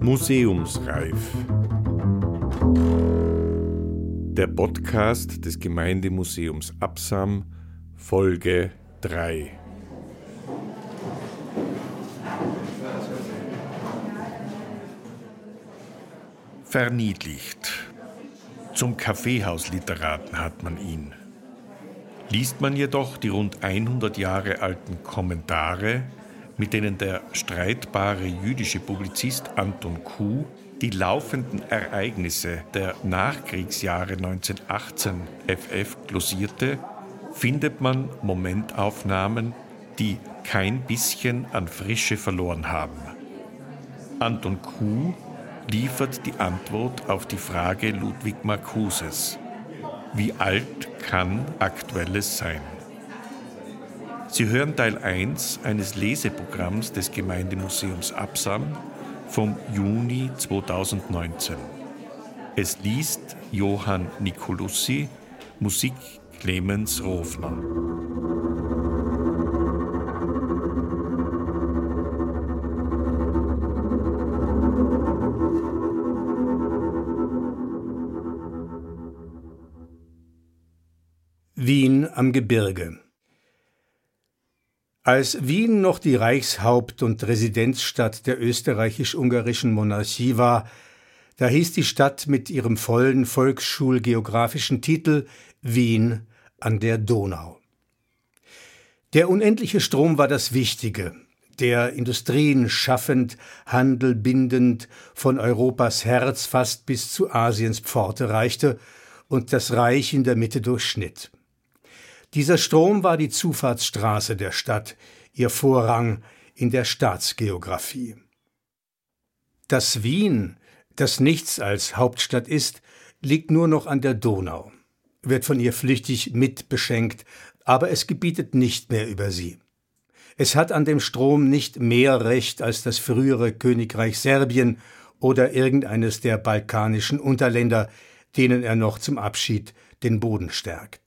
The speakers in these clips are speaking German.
Museumsreif. Der Podcast des Gemeindemuseums Absam, Folge 3. Verniedlicht. Zum Kaffeehausliteraten hat man ihn. Liest man jedoch die rund 100 Jahre alten Kommentare, mit denen der streitbare jüdische Publizist Anton Kuh die laufenden Ereignisse der Nachkriegsjahre 1918 FF glosierte, findet man Momentaufnahmen, die kein bisschen an Frische verloren haben. Anton Kuh liefert die Antwort auf die Frage Ludwig Marcuses. Wie alt kann Aktuelles sein? Sie hören Teil 1 eines Leseprogramms des Gemeindemuseums Absam vom Juni 2019. Es liest Johann Nicolussi, Musik Clemens Rofner. Am Gebirge. Als Wien noch die Reichshaupt- und Residenzstadt der österreichisch-ungarischen Monarchie war, da hieß die Stadt mit ihrem vollen volksschulgeografischen Titel Wien an der Donau. Der unendliche Strom war das Wichtige, der Industrien schaffend, Handel bindend, von Europas Herz fast bis zu Asiens Pforte reichte und das Reich in der Mitte durchschnitt. Dieser Strom war die Zufahrtsstraße der Stadt, ihr Vorrang in der Staatsgeographie. Das Wien, das nichts als Hauptstadt ist, liegt nur noch an der Donau, wird von ihr flüchtig mitbeschenkt, aber es gebietet nicht mehr über sie. Es hat an dem Strom nicht mehr Recht als das frühere Königreich Serbien oder irgendeines der balkanischen Unterländer, denen er noch zum Abschied den Boden stärkt.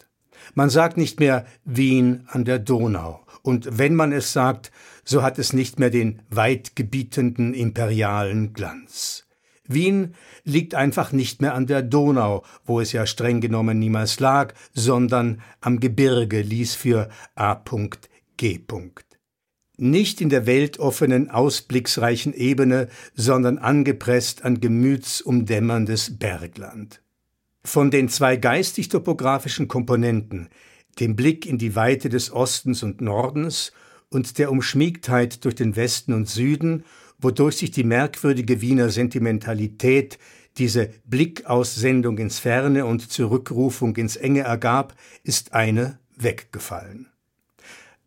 Man sagt nicht mehr Wien an der Donau. Und wenn man es sagt, so hat es nicht mehr den weitgebietenden imperialen Glanz. Wien liegt einfach nicht mehr an der Donau, wo es ja streng genommen niemals lag, sondern am Gebirge ließ für A.G. Nicht in der weltoffenen, ausblicksreichen Ebene, sondern angepresst an gemütsumdämmerndes Bergland. Von den zwei geistig-topografischen Komponenten, dem Blick in die Weite des Ostens und Nordens und der Umschmiegtheit durch den Westen und Süden, wodurch sich die merkwürdige Wiener Sentimentalität, diese Blickaussendung ins Ferne und Zurückrufung ins Enge ergab, ist eine weggefallen.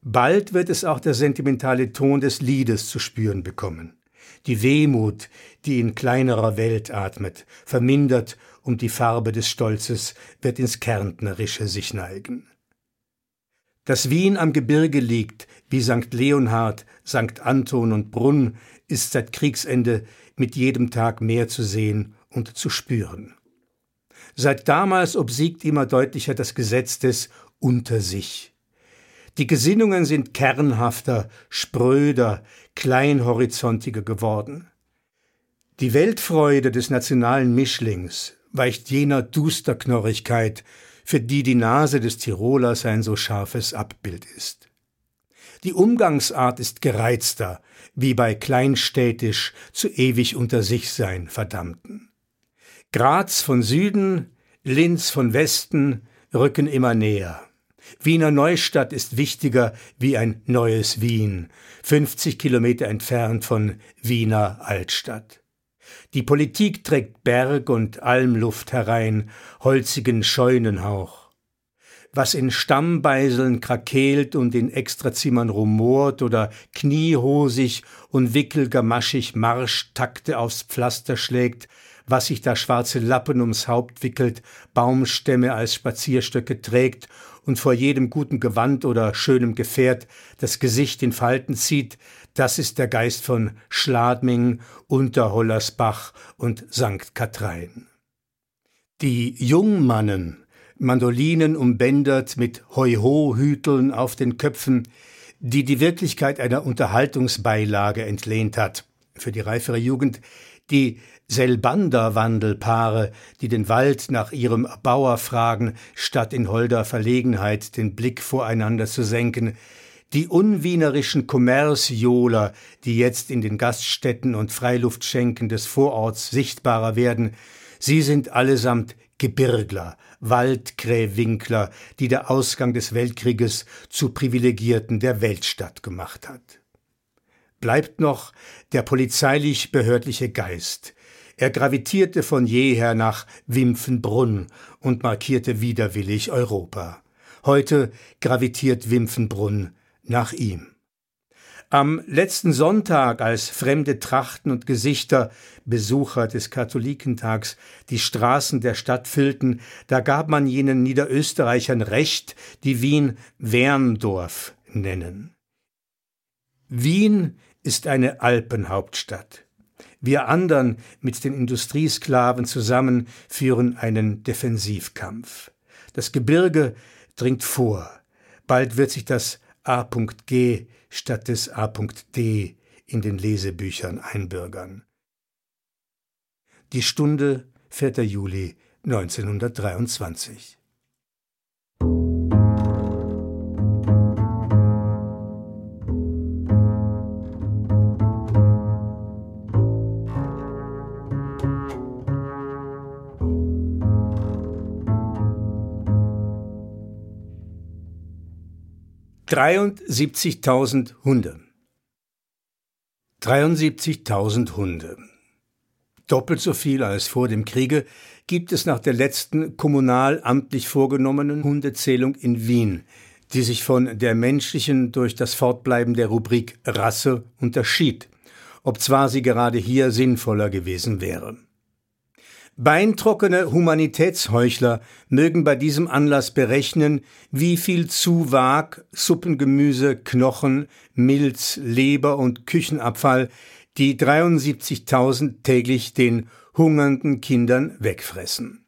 Bald wird es auch der sentimentale Ton des Liedes zu spüren bekommen. Die Wehmut, die in kleinerer Welt atmet, vermindert um die Farbe des Stolzes, wird ins Kärntnerische sich neigen. Dass Wien am Gebirge liegt, wie St. Leonhard, St. Anton und Brunn, ist seit Kriegsende mit jedem Tag mehr zu sehen und zu spüren. Seit damals obsiegt immer deutlicher das Gesetz des Unter sich. Die Gesinnungen sind kernhafter, spröder, kleinhorizontiger geworden. Die Weltfreude des nationalen Mischlings, weicht jener Dusterknorrigkeit, für die die Nase des Tirolers ein so scharfes Abbild ist. Die Umgangsart ist gereizter, wie bei kleinstädtisch zu ewig unter sich sein Verdammten. Graz von Süden, Linz von Westen rücken immer näher. Wiener Neustadt ist wichtiger wie ein neues Wien, 50 Kilometer entfernt von Wiener Altstadt. Die Politik trägt Berg und Almluft herein, holzigen Scheunenhauch. Was in Stammbeiseln krakeelt und in Extrazimmern rumort oder kniehosig und wickelgamaschig Marschtakte aufs Pflaster schlägt, was sich da schwarze Lappen ums Haupt wickelt, Baumstämme als Spazierstöcke trägt und vor jedem guten Gewand oder schönem Gefährt das Gesicht in Falten zieht, das ist der Geist von Schladming, Unterhollersbach und St. Kathrein. Die Jungmannen, Mandolinen umbändert mit Heu-Ho-Hüteln auf den Köpfen, die die Wirklichkeit einer Unterhaltungsbeilage entlehnt hat. Für die reifere Jugend die Selbander-Wandelpaare, die den Wald nach ihrem Bauer fragen, statt in holder Verlegenheit den Blick voreinander zu senken, die unwienerischen Kommerzjohler, die jetzt in den Gaststätten und Freiluftschenken des Vororts sichtbarer werden, sie sind allesamt Gebirgler, Waldkrähwinkler, die der Ausgang des Weltkrieges zu Privilegierten der Weltstadt gemacht hat. Bleibt noch der polizeilich-behördliche Geist. Er gravitierte von jeher nach Wimpfenbrunn und markierte widerwillig Europa. Heute gravitiert Wimpfenbrunn nach ihm. Am letzten Sonntag, als fremde Trachten und Gesichter, Besucher des Katholikentags, die Straßen der Stadt füllten, da gab man jenen Niederösterreichern Recht, die Wien Werndorf nennen. Wien ist eine Alpenhauptstadt. Wir andern mit den Industriesklaven zusammen führen einen Defensivkampf. Das Gebirge dringt vor. Bald wird sich das A.G statt des A.D in den Lesebüchern einbürgern. Die Stunde 4. Juli 1923 73.000 Hunde. 73.000 Hunde. Doppelt so viel als vor dem Kriege gibt es nach der letzten kommunal amtlich vorgenommenen Hundezählung in Wien, die sich von der menschlichen durch das Fortbleiben der Rubrik Rasse unterschied, obzwar sie gerade hier sinnvoller gewesen wäre. Beintrockene Humanitätsheuchler mögen bei diesem Anlass berechnen, wie viel Zuwag, Suppengemüse, Knochen, Milz, Leber und Küchenabfall die 73.000 täglich den hungernden Kindern wegfressen.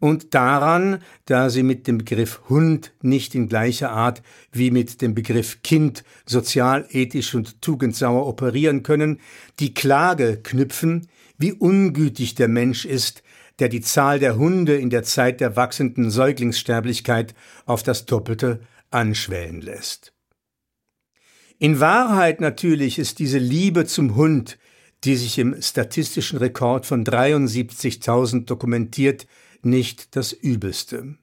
Und daran, da sie mit dem Begriff Hund nicht in gleicher Art wie mit dem Begriff Kind sozial, ethisch und tugendsauer operieren können, die Klage knüpfen, wie ungütig der Mensch ist, der die Zahl der Hunde in der Zeit der wachsenden Säuglingssterblichkeit auf das Doppelte anschwellen lässt. In Wahrheit natürlich ist diese Liebe zum Hund, die sich im statistischen Rekord von 73.000 dokumentiert, nicht das Übelste.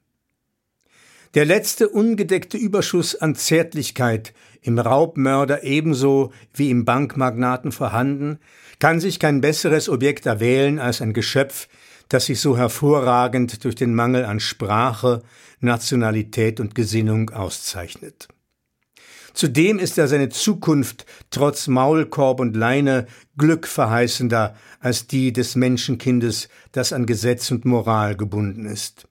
Der letzte ungedeckte Überschuss an Zärtlichkeit, im Raubmörder ebenso wie im Bankmagnaten vorhanden, kann sich kein besseres Objekt erwählen als ein Geschöpf, das sich so hervorragend durch den Mangel an Sprache, Nationalität und Gesinnung auszeichnet. Zudem ist er seine Zukunft trotz Maulkorb und Leine glückverheißender als die des Menschenkindes, das an Gesetz und Moral gebunden ist.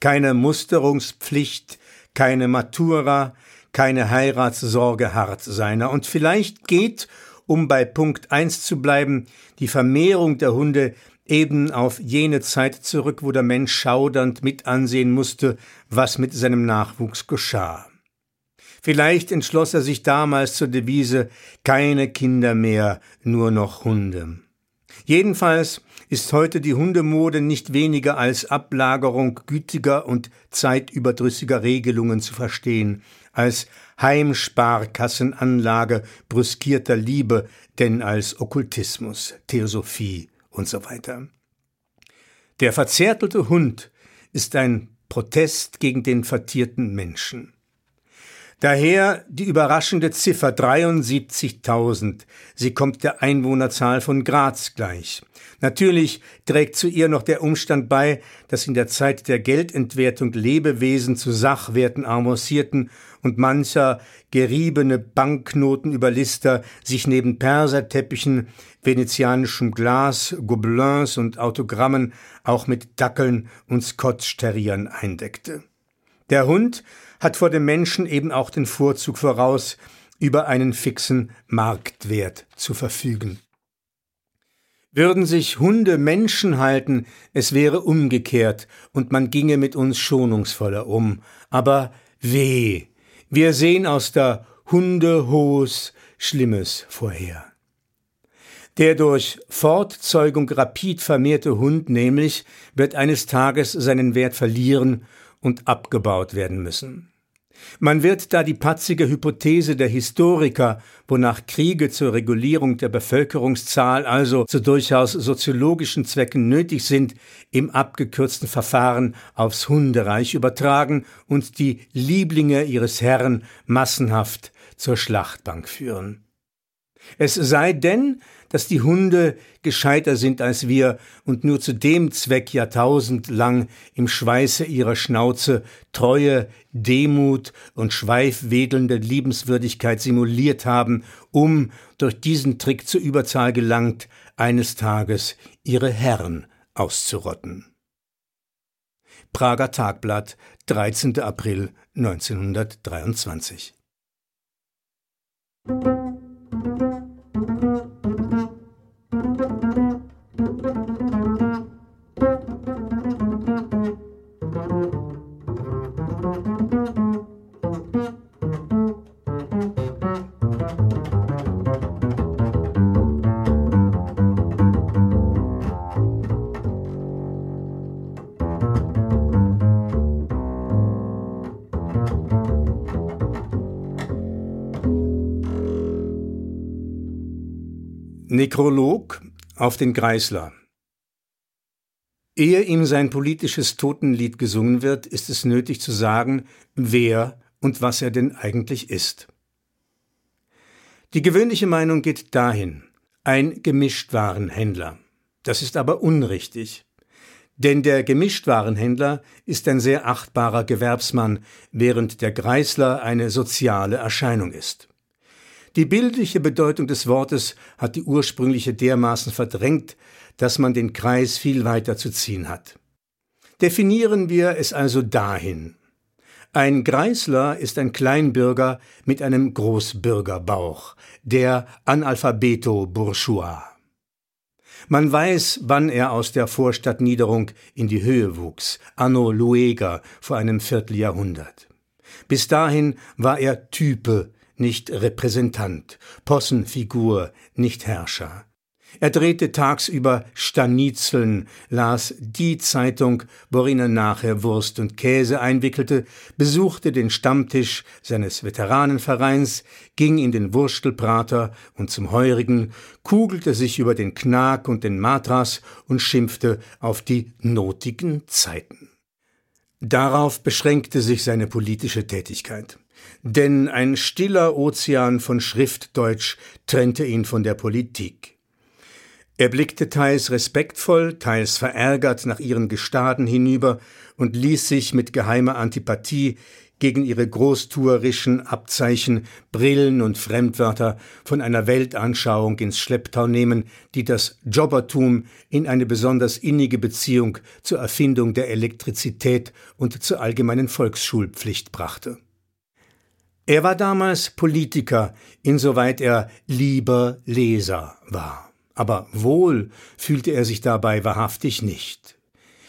Keine Musterungspflicht, keine Matura, keine Heiratssorge hart seiner. Und vielleicht geht, um bei Punkt eins zu bleiben, die Vermehrung der Hunde eben auf jene Zeit zurück, wo der Mensch schaudernd mit ansehen musste, was mit seinem Nachwuchs geschah. Vielleicht entschloss er sich damals zur Devise keine Kinder mehr, nur noch Hunde. Jedenfalls ist heute die Hundemode nicht weniger als Ablagerung gütiger und zeitüberdrüssiger Regelungen zu verstehen, als Heimsparkassenanlage brüskierter Liebe, denn als Okkultismus, Theosophie und so weiter. Der verzärtelte Hund ist ein Protest gegen den vertierten Menschen. Daher die überraschende Ziffer 73.000. Sie kommt der Einwohnerzahl von Graz gleich. Natürlich trägt zu ihr noch der Umstand bei, dass in der Zeit der Geldentwertung Lebewesen zu Sachwerten avancierten und mancher geriebene Banknotenüberlister sich neben Perserteppichen, venezianischem Glas, Gobelins und Autogrammen auch mit Dackeln und Scotch-Terriern eindeckte. Der Hund hat vor dem Menschen eben auch den Vorzug voraus, über einen fixen Marktwert zu verfügen. Würden sich Hunde Menschen halten, es wäre umgekehrt und man ginge mit uns schonungsvoller um. Aber weh! Wir sehen aus der Hundehohes Schlimmes vorher. Der durch Fortzeugung rapid vermehrte Hund nämlich wird eines Tages seinen Wert verlieren und abgebaut werden müssen. Man wird da die patzige Hypothese der Historiker, wonach Kriege zur Regulierung der Bevölkerungszahl, also zu durchaus soziologischen Zwecken nötig sind, im abgekürzten Verfahren aufs Hundereich übertragen und die Lieblinge ihres Herrn massenhaft zur Schlachtbank führen. Es sei denn, dass die Hunde gescheiter sind als wir und nur zu dem Zweck jahrtausendlang im Schweiße ihrer Schnauze Treue, Demut und schweifwedelnde Liebenswürdigkeit simuliert haben, um, durch diesen Trick zur Überzahl gelangt, eines Tages ihre Herren auszurotten. Prager Tagblatt, 13. April 1923 Nekrolog auf den Greisler Ehe ihm sein politisches Totenlied gesungen wird, ist es nötig zu sagen, wer und was er denn eigentlich ist. Die gewöhnliche Meinung geht dahin, ein Gemischtwarenhändler. Das ist aber unrichtig. Denn der Gemischtwarenhändler ist ein sehr achtbarer Gewerbsmann, während der Greisler eine soziale Erscheinung ist. Die bildliche Bedeutung des Wortes hat die ursprüngliche dermaßen verdrängt, dass man den Kreis viel weiter zu ziehen hat. Definieren wir es also dahin. Ein Greisler ist ein Kleinbürger mit einem Großbürgerbauch, der Analphabeto Bourgeois. Man weiß, wann er aus der Vorstadtniederung in die Höhe wuchs, anno Lueger vor einem Vierteljahrhundert. Bis dahin war er Type nicht Repräsentant, Possenfigur, nicht Herrscher. Er drehte tagsüber Stanitzeln, las die Zeitung, worin er nachher Wurst und Käse einwickelte, besuchte den Stammtisch seines Veteranenvereins, ging in den Wurstelprater und zum Heurigen, kugelte sich über den Knag und den Matras und schimpfte auf die notigen Zeiten. Darauf beschränkte sich seine politische Tätigkeit denn ein stiller Ozean von Schriftdeutsch trennte ihn von der Politik. Er blickte teils respektvoll, teils verärgert nach ihren Gestaden hinüber und ließ sich mit geheimer Antipathie gegen ihre großtuerischen Abzeichen, Brillen und Fremdwörter von einer Weltanschauung ins Schlepptau nehmen, die das Jobbertum in eine besonders innige Beziehung zur Erfindung der Elektrizität und zur allgemeinen Volksschulpflicht brachte. Er war damals Politiker, insoweit er lieber Leser war. Aber wohl fühlte er sich dabei wahrhaftig nicht.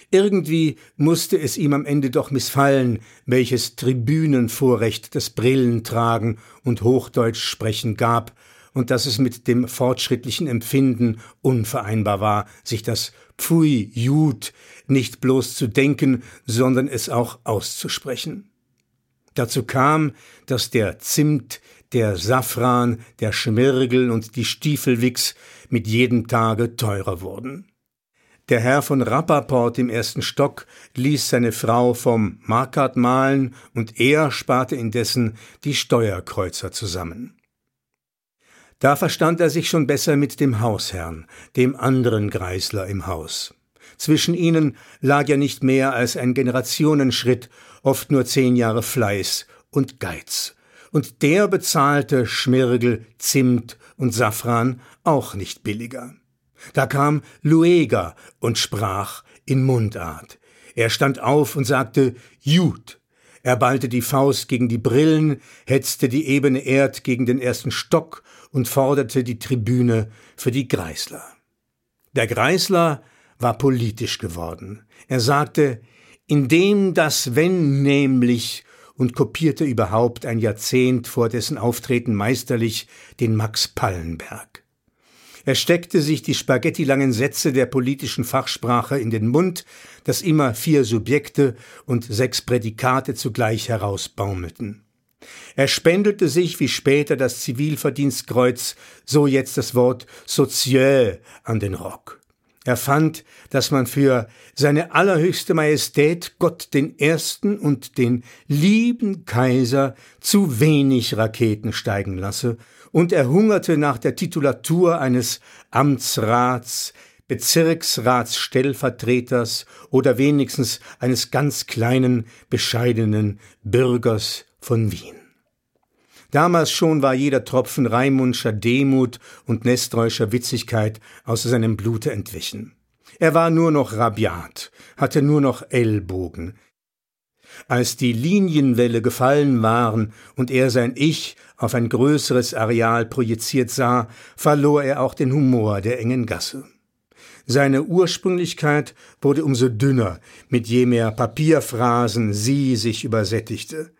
Irgendwie musste es ihm am Ende doch missfallen, welches Tribünenvorrecht das Brillentragen und Hochdeutsch sprechen gab, und dass es mit dem fortschrittlichen Empfinden unvereinbar war, sich das Pfui Jud nicht bloß zu denken, sondern es auch auszusprechen. Dazu kam, dass der Zimt, der Safran, der Schmirgel und die Stiefelwichs mit jedem Tage teurer wurden. Der Herr von Rappaport im ersten Stock ließ seine Frau vom Markart malen und er sparte indessen die Steuerkreuzer zusammen. Da verstand er sich schon besser mit dem Hausherrn, dem anderen Greisler im Haus. Zwischen ihnen lag ja nicht mehr als ein Generationenschritt, oft nur zehn Jahre Fleiß und Geiz. Und der bezahlte Schmirgel, Zimt und Safran auch nicht billiger. Da kam Lueger und sprach in Mundart. Er stand auf und sagte Jud. Er ballte die Faust gegen die Brillen, hetzte die ebene Erd gegen den ersten Stock und forderte die Tribüne für die Greisler. Der Greisler war politisch geworden. Er sagte, indem das Wenn nämlich und kopierte überhaupt ein Jahrzehnt vor dessen Auftreten meisterlich den Max Pallenberg. Er steckte sich die spaghettilangen Sätze der politischen Fachsprache in den Mund, dass immer vier Subjekte und sechs Prädikate zugleich herausbaumelten. Er spendelte sich wie später das Zivilverdienstkreuz, so jetzt das Wort Sozieux an den Rock. Er fand, dass man für seine allerhöchste Majestät Gott den Ersten und den lieben Kaiser zu wenig Raketen steigen lasse, und er hungerte nach der Titulatur eines Amtsrats, Bezirksratsstellvertreters oder wenigstens eines ganz kleinen, bescheidenen Bürgers von Wien. Damals schon war jeder Tropfen Raimundscher Demut und Nestreuscher Witzigkeit aus seinem Blute entwichen. Er war nur noch rabiat, hatte nur noch Ellbogen. Als die Linienwelle gefallen waren und er sein Ich auf ein größeres Areal projiziert sah, verlor er auch den Humor der engen Gasse. Seine Ursprünglichkeit wurde umso dünner, mit je mehr Papierphrasen sie sich übersättigte.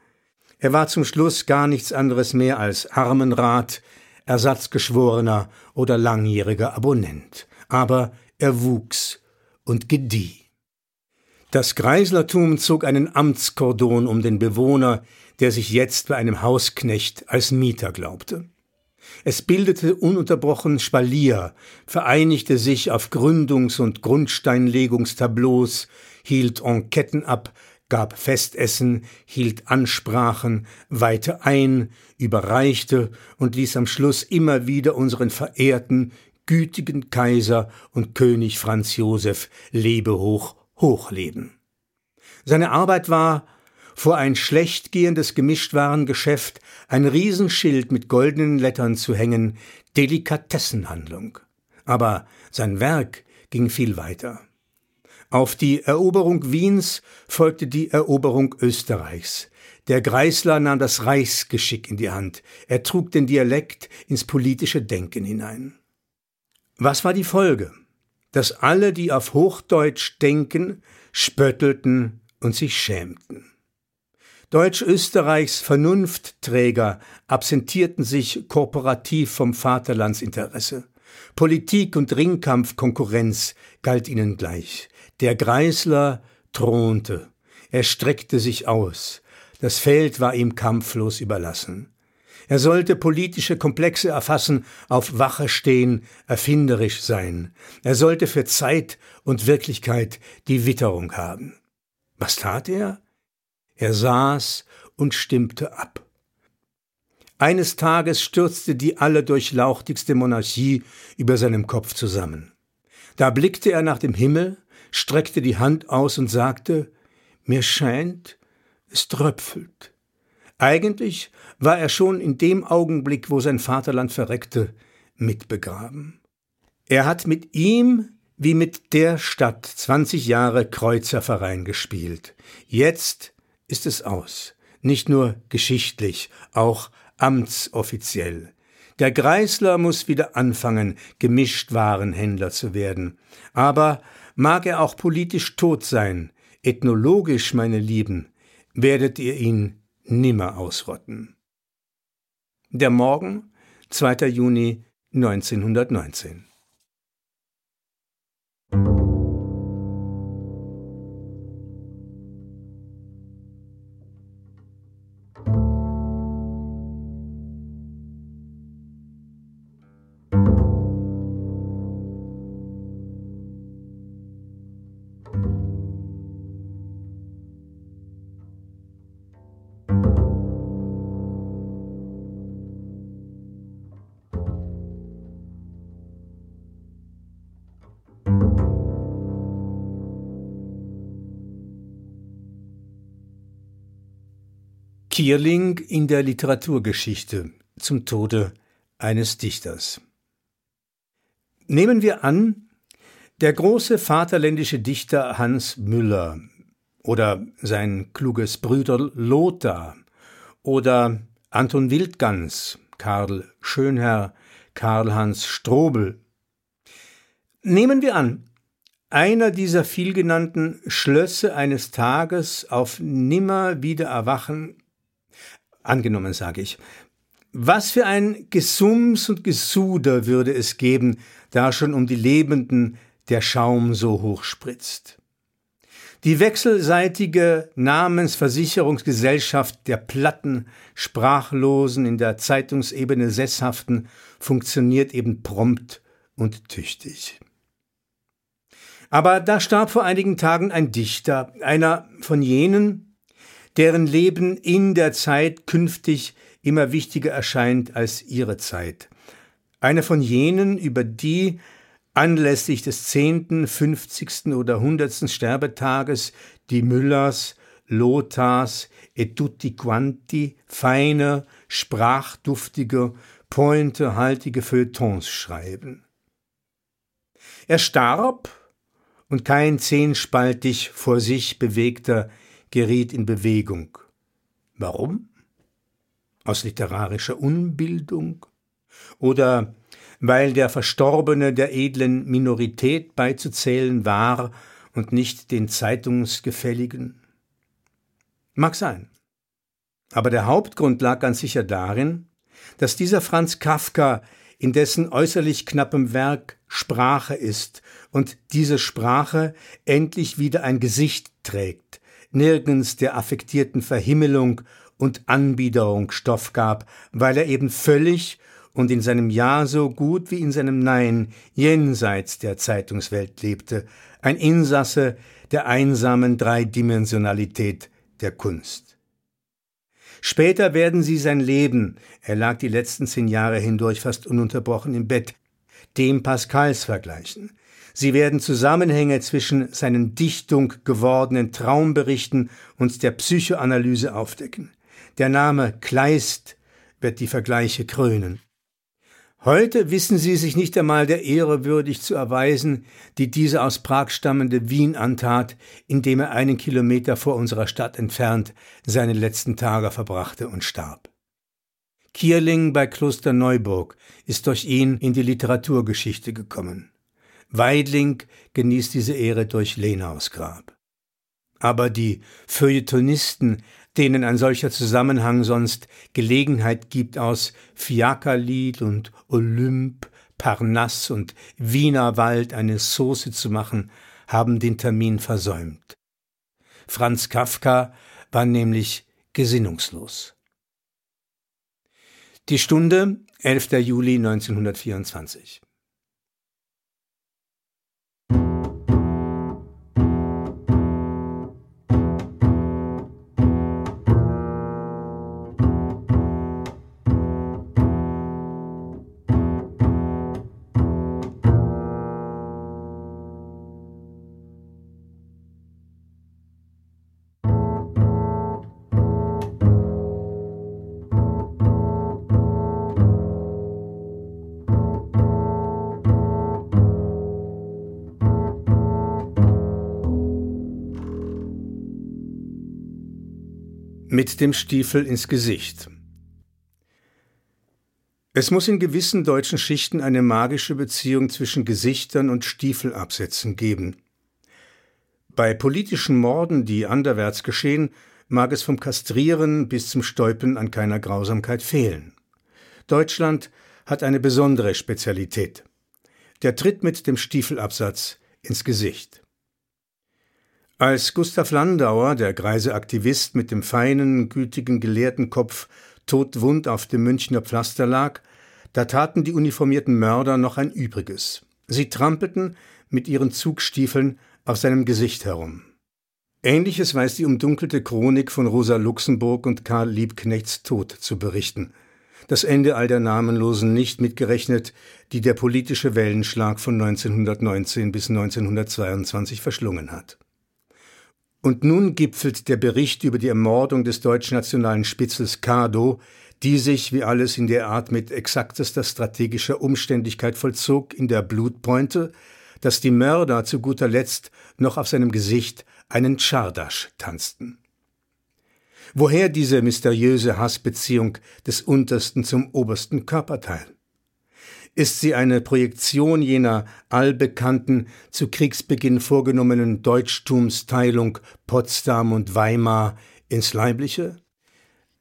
Er war zum Schluss gar nichts anderes mehr als Armenrat, Ersatzgeschworener oder langjähriger Abonnent. Aber er wuchs und gedieh. Das Greislertum zog einen Amtskordon um den Bewohner, der sich jetzt bei einem Hausknecht als Mieter glaubte. Es bildete ununterbrochen Spalier, vereinigte sich auf Gründungs- und Grundsteinlegungstableaus, hielt Enquetten ab, gab Festessen, hielt Ansprachen, weihte ein, überreichte und ließ am Schluss immer wieder unseren verehrten, gütigen Kaiser und König Franz Josef lebehoch hochleben. Seine Arbeit war, vor ein schlecht gehendes Gemischtwarengeschäft ein Riesenschild mit goldenen Lettern zu hängen, Delikatessenhandlung. Aber sein Werk ging viel weiter. Auf die Eroberung Wiens folgte die Eroberung Österreichs. Der Greisler nahm das Reichsgeschick in die Hand. Er trug den Dialekt ins politische Denken hinein. Was war die Folge? Dass alle, die auf Hochdeutsch denken, spöttelten und sich schämten. Deutsch-Österreichs Vernunftträger absentierten sich korporativ vom Vaterlandsinteresse. Politik und Ringkampfkonkurrenz galt ihnen gleich. Der Greisler thronte. Er streckte sich aus. Das Feld war ihm kampflos überlassen. Er sollte politische Komplexe erfassen, auf Wache stehen, erfinderisch sein. Er sollte für Zeit und Wirklichkeit die Witterung haben. Was tat er? Er saß und stimmte ab. Eines Tages stürzte die allerdurchlauchtigste Monarchie über seinem Kopf zusammen. Da blickte er nach dem Himmel, streckte die Hand aus und sagte, mir scheint, es tröpfelt. Eigentlich war er schon in dem Augenblick, wo sein Vaterland verreckte, mitbegraben. Er hat mit ihm wie mit der Stadt zwanzig Jahre Kreuzerverein gespielt. Jetzt ist es aus. Nicht nur geschichtlich, auch amtsoffiziell. Der Greisler muss wieder anfangen, Gemischtwarenhändler zu werden. Aber mag er auch politisch tot sein, ethnologisch, meine Lieben, werdet ihr ihn nimmer ausrotten. Der Morgen, 2. Juni 1919. Kierling in der Literaturgeschichte zum Tode eines Dichters. Nehmen wir an, der große vaterländische Dichter Hans Müller oder sein kluges Brüder Lothar oder Anton Wildgans, Karl Schönherr, Karl-Hans Strobel. Nehmen wir an, einer dieser vielgenannten schlösse eines Tages auf nimmer wieder erwachen angenommen sage ich. Was für ein Gesums und Gesuder würde es geben, da schon um die Lebenden der Schaum so hoch spritzt. Die wechselseitige Namensversicherungsgesellschaft der Platten, Sprachlosen, in der Zeitungsebene Sesshaften funktioniert eben prompt und tüchtig. Aber da starb vor einigen Tagen ein Dichter, einer von jenen, deren Leben in der Zeit künftig immer wichtiger erscheint als ihre Zeit. Einer von jenen, über die anlässlich des zehnten, fünfzigsten oder hundertsten Sterbetages die Müllers, Lothars et tutti quanti feine, sprachduftige, pointehaltige Feuilletons schreiben. Er starb und kein zehnspaltig vor sich bewegter geriet in Bewegung. Warum? Aus literarischer Unbildung? Oder weil der Verstorbene der edlen Minorität beizuzählen war und nicht den Zeitungsgefälligen? Mag sein. Aber der Hauptgrund lag ganz sicher darin, dass dieser Franz Kafka in dessen äußerlich knappem Werk Sprache ist und diese Sprache endlich wieder ein Gesicht trägt, nirgends der affektierten Verhimmelung und Anbiederung Stoff gab, weil er eben völlig und in seinem Ja so gut wie in seinem Nein jenseits der Zeitungswelt lebte, ein Insasse der einsamen Dreidimensionalität der Kunst. Später werden sie sein Leben, er lag die letzten zehn Jahre hindurch fast ununterbrochen im Bett, dem Pascals vergleichen. Sie werden Zusammenhänge zwischen seinen Dichtung gewordenen Traumberichten und der Psychoanalyse aufdecken. Der Name Kleist wird die Vergleiche krönen. Heute wissen sie sich nicht einmal der Ehre würdig zu erweisen, die diese aus Prag stammende Wien antat, indem er einen Kilometer vor unserer Stadt entfernt seine letzten Tage verbrachte und starb. Kierling bei Kloster Neuburg ist durch ihn in die Literaturgeschichte gekommen. Weidling genießt diese Ehre durch Lenaus Grab. Aber die Feuilletonisten denen ein solcher Zusammenhang sonst Gelegenheit gibt, aus Fiakerlied und Olymp, Parnass und Wienerwald eine Sauce zu machen, haben den Termin versäumt. Franz Kafka war nämlich gesinnungslos. Die Stunde 11. Juli 1924 mit dem Stiefel ins Gesicht. Es muss in gewissen deutschen Schichten eine magische Beziehung zwischen Gesichtern und Stiefelabsätzen geben. Bei politischen Morden, die anderwärts geschehen, mag es vom Kastrieren bis zum Stäupen an keiner Grausamkeit fehlen. Deutschland hat eine besondere Spezialität. Der Tritt mit dem Stiefelabsatz ins Gesicht. Als Gustav Landauer, der greise Aktivist mit dem feinen, gütigen Gelehrtenkopf, todwund auf dem Münchner Pflaster lag, da taten die uniformierten Mörder noch ein Übriges. Sie trampelten mit ihren Zugstiefeln auf seinem Gesicht herum. Ähnliches weiß die umdunkelte Chronik von Rosa Luxemburg und Karl Liebknechts Tod zu berichten. Das Ende all der Namenlosen nicht mitgerechnet, die der politische Wellenschlag von 1919 bis 1922 verschlungen hat. Und nun gipfelt der Bericht über die Ermordung des deutschnationalen Spitzels Cardo, die sich, wie alles in der Art mit exaktester strategischer Umständigkeit vollzog, in der Blutpointe, dass die Mörder zu guter Letzt noch auf seinem Gesicht einen Czardasch tanzten. Woher diese mysteriöse Hassbeziehung des Untersten zum obersten Körperteil? Ist sie eine Projektion jener allbekannten, zu Kriegsbeginn vorgenommenen Deutschtumsteilung Potsdam und Weimar ins Leibliche?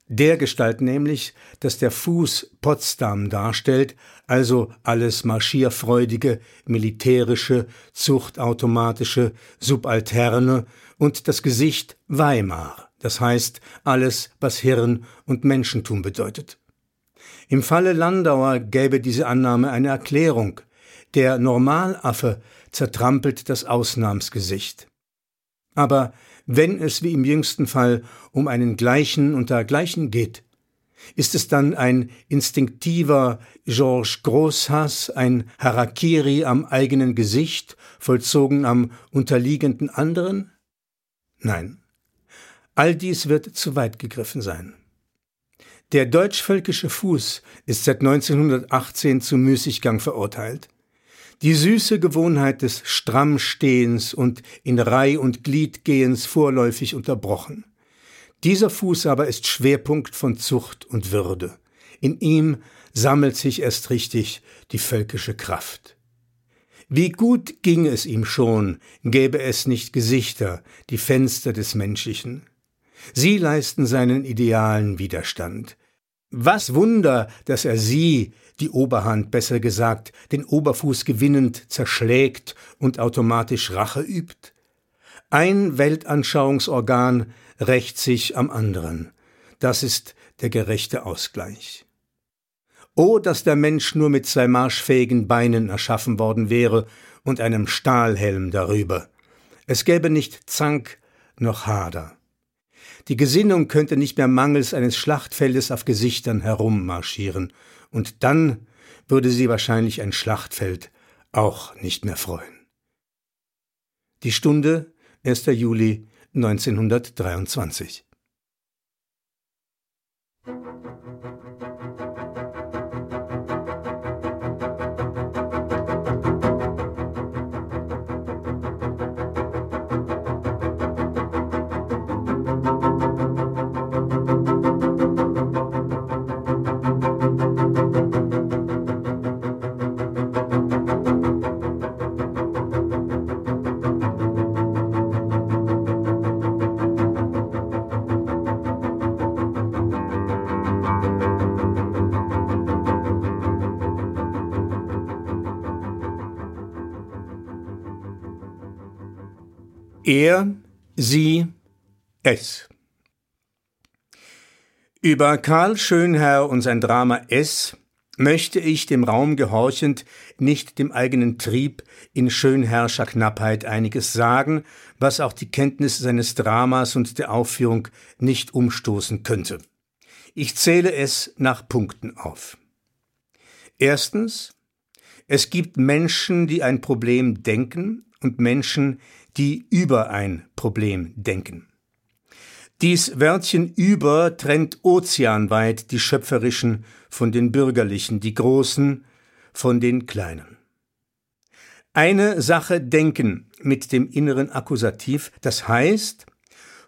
Der Gestalt nämlich, dass der Fuß Potsdam darstellt, also alles marschierfreudige, militärische, zuchtautomatische, subalterne und das Gesicht Weimar, das heißt alles, was Hirn und Menschentum bedeutet. Im Falle Landauer gäbe diese Annahme eine Erklärung. Der Normalaffe zertrampelt das Ausnahmsgesicht. Aber wenn es wie im jüngsten Fall um einen Gleichen unter Gleichen geht, ist es dann ein instinktiver Georges Großhass, ein Harakiri am eigenen Gesicht, vollzogen am unterliegenden anderen? Nein. All dies wird zu weit gegriffen sein. Der deutschvölkische Fuß ist seit 1918 zu Müßiggang verurteilt. Die süße Gewohnheit des Strammstehens und in Reih und Gliedgehens vorläufig unterbrochen. Dieser Fuß aber ist Schwerpunkt von Zucht und Würde. In ihm sammelt sich erst richtig die völkische Kraft. Wie gut ging es ihm schon, gäbe es nicht Gesichter, die Fenster des Menschlichen. Sie leisten seinen Idealen Widerstand. Was Wunder, dass er sie, die Oberhand besser gesagt, den Oberfuß gewinnend zerschlägt und automatisch Rache übt? Ein Weltanschauungsorgan rächt sich am anderen. Das ist der gerechte Ausgleich. Oh, dass der Mensch nur mit zwei marschfähigen Beinen erschaffen worden wäre und einem Stahlhelm darüber. Es gäbe nicht Zank noch Hader. Die Gesinnung könnte nicht mehr mangels eines Schlachtfeldes auf Gesichtern herummarschieren, und dann würde sie wahrscheinlich ein Schlachtfeld auch nicht mehr freuen. Die Stunde 1. Juli 1923 Er, sie, es. Über Karl Schönherr und sein Drama S möchte ich dem Raum gehorchend nicht dem eigenen Trieb in Schönherrscher Knappheit einiges sagen, was auch die Kenntnis seines Dramas und der Aufführung nicht umstoßen könnte. Ich zähle es nach Punkten auf. Erstens, es gibt Menschen, die ein Problem denken und Menschen, die über ein Problem denken. Dies Wörtchen über trennt ozeanweit die schöpferischen von den bürgerlichen, die großen von den kleinen. Eine Sache denken mit dem inneren Akkusativ, das heißt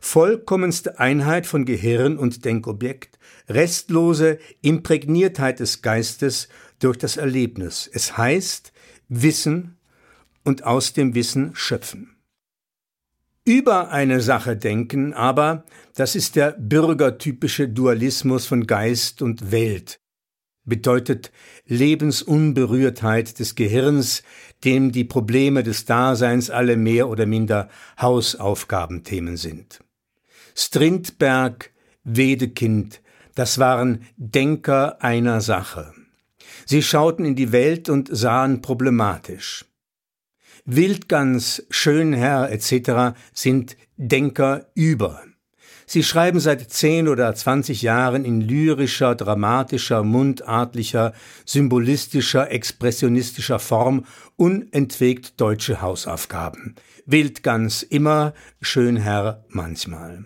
vollkommenste Einheit von Gehirn und Denkobjekt, restlose Imprägniertheit des Geistes durch das Erlebnis. Es heißt Wissen und aus dem Wissen schöpfen über eine Sache denken, aber das ist der bürgertypische Dualismus von Geist und Welt, bedeutet Lebensunberührtheit des Gehirns, dem die Probleme des Daseins alle mehr oder minder Hausaufgabenthemen sind. Strindberg, Wedekind, das waren Denker einer Sache. Sie schauten in die Welt und sahen problematisch. Wildgans, Schönherr etc. sind Denker über. Sie schreiben seit zehn oder zwanzig Jahren in lyrischer, dramatischer, mundartlicher, symbolistischer, expressionistischer Form unentwegt deutsche Hausaufgaben. Wildgans immer, Schönherr manchmal.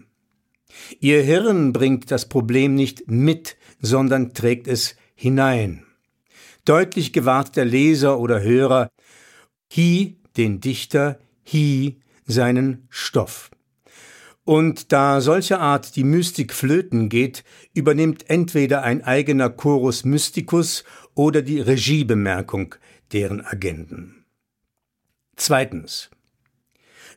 Ihr Hirn bringt das Problem nicht mit, sondern trägt es hinein. Deutlich gewahrt der Leser oder Hörer, He den Dichter Hi seinen Stoff. Und da solcher Art die Mystik flöten geht, übernimmt entweder ein eigener Chorus Mysticus oder die Regiebemerkung deren Agenten. Zweitens.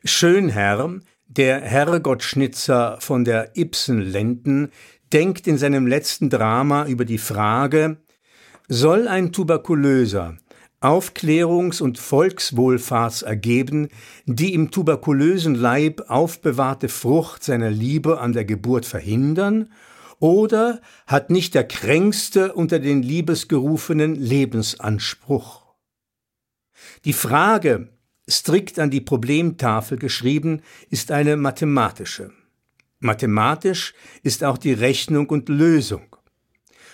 Schönherr, der Herrgottschnitzer von der Ibsenlenden, denkt in seinem letzten Drama über die Frage, soll ein Tuberkulöser Aufklärungs- und Volkswohlfahrts ergeben, die im tuberkulösen Leib aufbewahrte Frucht seiner Liebe an der Geburt verhindern, oder hat nicht der Kränkste unter den Liebesgerufenen Lebensanspruch? Die Frage, strikt an die Problemtafel geschrieben, ist eine mathematische. Mathematisch ist auch die Rechnung und Lösung.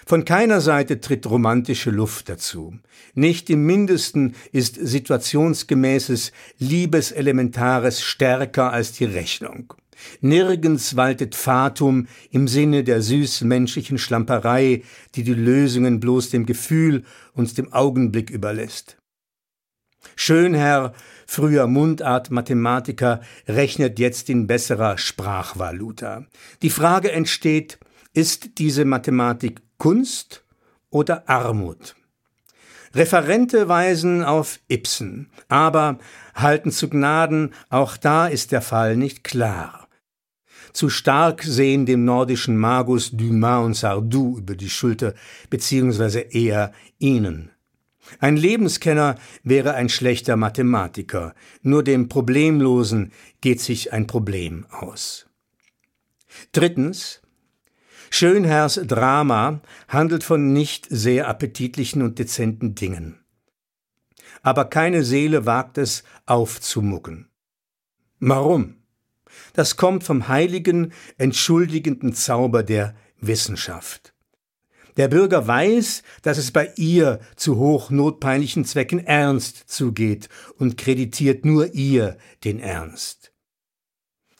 Von keiner Seite tritt romantische Luft dazu. Nicht im mindesten ist situationsgemäßes Liebeselementares stärker als die Rechnung. Nirgends waltet Fatum im Sinne der süßmenschlichen Schlamperei, die die Lösungen bloß dem Gefühl und dem Augenblick überlässt. Schönherr, früher Mundart-Mathematiker, rechnet jetzt in besserer Sprachvaluta. Die Frage entsteht, ist diese Mathematik Kunst oder Armut. Referente weisen auf Ibsen, aber halten zu Gnaden, auch da ist der Fall nicht klar. Zu stark sehen dem nordischen Magus Dumas und Sardou über die Schulter, beziehungsweise eher ihnen. Ein Lebenskenner wäre ein schlechter Mathematiker, nur dem Problemlosen geht sich ein Problem aus. Drittens, Schönherrs Drama handelt von nicht sehr appetitlichen und dezenten Dingen. Aber keine Seele wagt es aufzumucken. Warum? Das kommt vom heiligen, entschuldigenden Zauber der Wissenschaft. Der Bürger weiß, dass es bei ihr zu hochnotpeinlichen Zwecken ernst zugeht und kreditiert nur ihr den Ernst.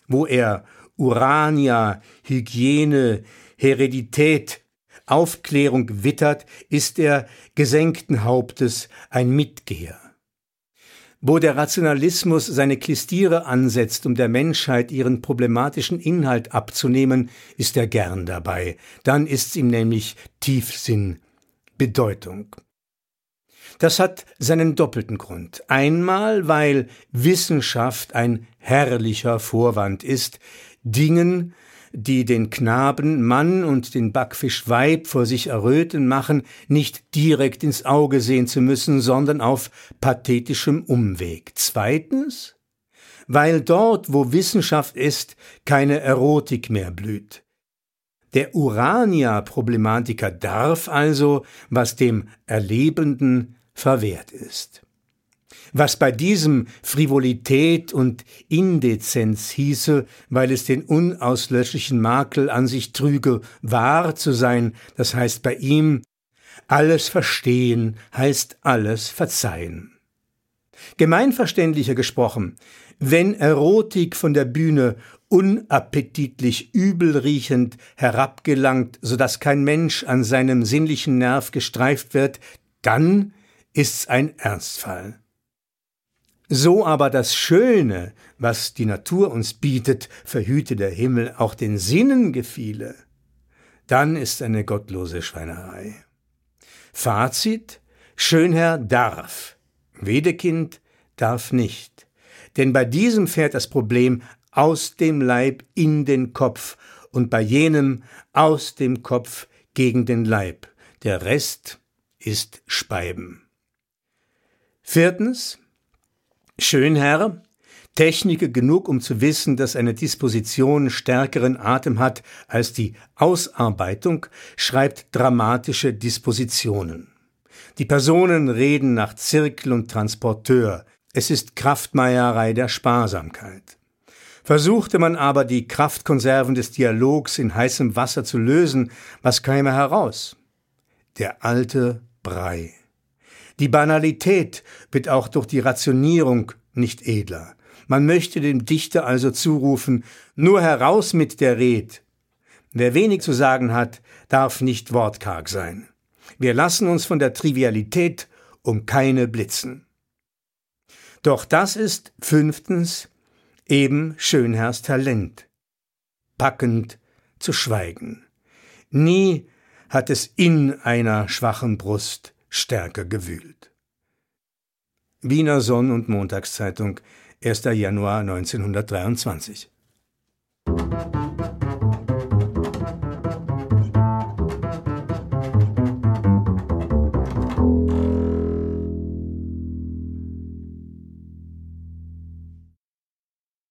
Wo er Urania, Hygiene, Heredität, Aufklärung wittert, ist er gesenkten Hauptes ein Mitgeher. Wo der Rationalismus seine Klistiere ansetzt, um der Menschheit ihren problematischen Inhalt abzunehmen, ist er gern dabei. Dann ist's ihm nämlich Tiefsinn, Bedeutung. Das hat seinen doppelten Grund. Einmal, weil Wissenschaft ein herrlicher Vorwand ist, Dingen, die den Knaben Mann und den Backfisch Weib vor sich erröten machen, nicht direkt ins Auge sehen zu müssen, sondern auf pathetischem Umweg. Zweitens, weil dort, wo Wissenschaft ist, keine Erotik mehr blüht. Der Urania-Problematiker darf also, was dem Erlebenden verwehrt ist. Was bei diesem Frivolität und Indezenz hieße, weil es den unauslöschlichen Makel an sich trüge, wahr zu sein, das heißt bei ihm, alles verstehen heißt alles verzeihen. Gemeinverständlicher gesprochen, wenn Erotik von der Bühne unappetitlich übelriechend herabgelangt, so dass kein Mensch an seinem sinnlichen Nerv gestreift wird, dann ist's ein Ernstfall. So aber das Schöne, was die Natur uns bietet, verhüte der Himmel, auch den Sinnen gefiele, dann ist eine gottlose Schweinerei. Fazit, Schönherr darf, Wedekind darf nicht. Denn bei diesem fährt das Problem aus dem Leib in den Kopf und bei jenem aus dem Kopf gegen den Leib. Der Rest ist Speiben. Viertens, Schönherr, Techniker genug, um zu wissen, dass eine Disposition stärkeren Atem hat als die Ausarbeitung, schreibt dramatische Dispositionen. Die Personen reden nach Zirkel und Transporteur. Es ist Kraftmeierei der Sparsamkeit. Versuchte man aber die Kraftkonserven des Dialogs in heißem Wasser zu lösen, was käme heraus? Der alte Brei. Die Banalität wird auch durch die Rationierung nicht edler. Man möchte dem Dichter also zurufen, nur heraus mit der Red. Wer wenig zu sagen hat, darf nicht wortkarg sein. Wir lassen uns von der Trivialität um keine blitzen. Doch das ist fünftens eben Schönherrs Talent. Packend zu schweigen. Nie hat es in einer schwachen Brust stärker gewühlt. Wiener Sonn- und Montagszeitung, 1. Januar 1923.